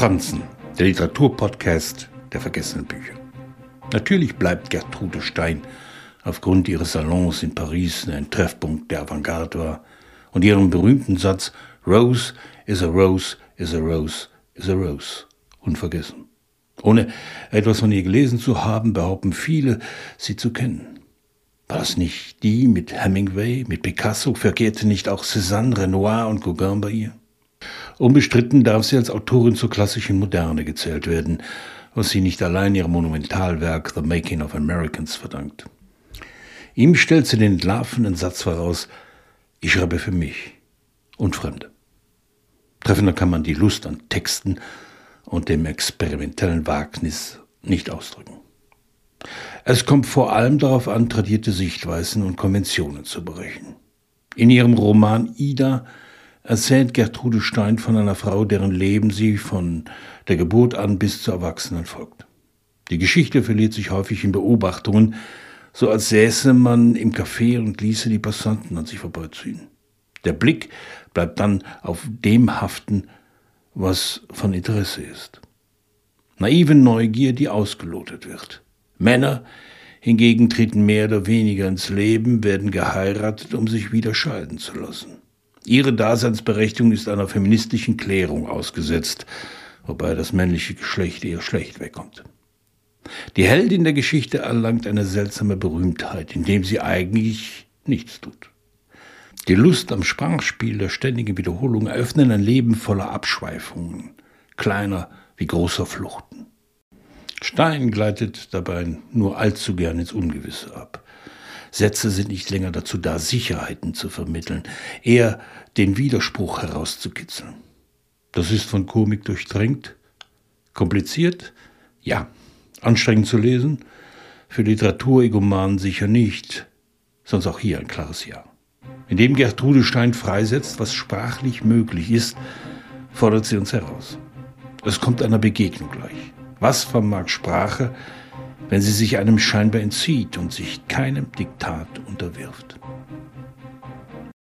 Franzen, der Literaturpodcast der vergessenen Bücher. Natürlich bleibt Gertrude Stein aufgrund ihres Salons in Paris ein Treffpunkt der Avantgarde war und ihren berühmten Satz Rose is a Rose is a Rose is a Rose unvergessen. Ohne etwas von ihr gelesen zu haben, behaupten viele, sie zu kennen. War es nicht die mit Hemingway, mit Picasso, verkehrte nicht auch Cézanne, Renoir und Gauguin bei ihr? Unbestritten darf sie als Autorin zur klassischen Moderne gezählt werden, was sie nicht allein ihrem Monumentalwerk The Making of Americans verdankt. Ihm stellt sie den entlarvenden Satz voraus, ich schreibe für mich und Fremde. Treffender kann man die Lust an Texten und dem experimentellen Wagnis nicht ausdrücken. Es kommt vor allem darauf an, tradierte Sichtweisen und Konventionen zu brechen. In ihrem Roman Ida erzählt Gertrude Stein von einer Frau, deren Leben sie von der Geburt an bis zur Erwachsenen folgt. Die Geschichte verliert sich häufig in Beobachtungen, so als säße man im Café und ließe die Passanten an sich vorbeiziehen. Der Blick bleibt dann auf dem haften, was von Interesse ist. Naive Neugier, die ausgelotet wird. Männer hingegen treten mehr oder weniger ins Leben, werden geheiratet, um sich wieder scheiden zu lassen. Ihre Daseinsberechtigung ist einer feministischen Klärung ausgesetzt, wobei das männliche Geschlecht eher schlecht wegkommt. Die Heldin der Geschichte erlangt eine seltsame Berühmtheit, indem sie eigentlich nichts tut. Die Lust am Sprachspiel der ständigen Wiederholung eröffnen ein Leben voller Abschweifungen, kleiner wie großer Fluchten. Stein gleitet dabei nur allzu gern ins Ungewisse ab. Sätze sind nicht länger dazu da, Sicherheiten zu vermitteln, eher den Widerspruch herauszukitzeln. Das ist von Komik durchdrängt. Kompliziert? Ja. Anstrengend zu lesen? Für Literaturegomanen sicher nicht. Sonst auch hier ein klares Ja. Indem Gertrude Stein freisetzt, was sprachlich möglich ist, fordert sie uns heraus. Es kommt einer Begegnung gleich. Was vermag Sprache, wenn sie sich einem scheinbar entzieht und sich keinem Diktat unterwirft.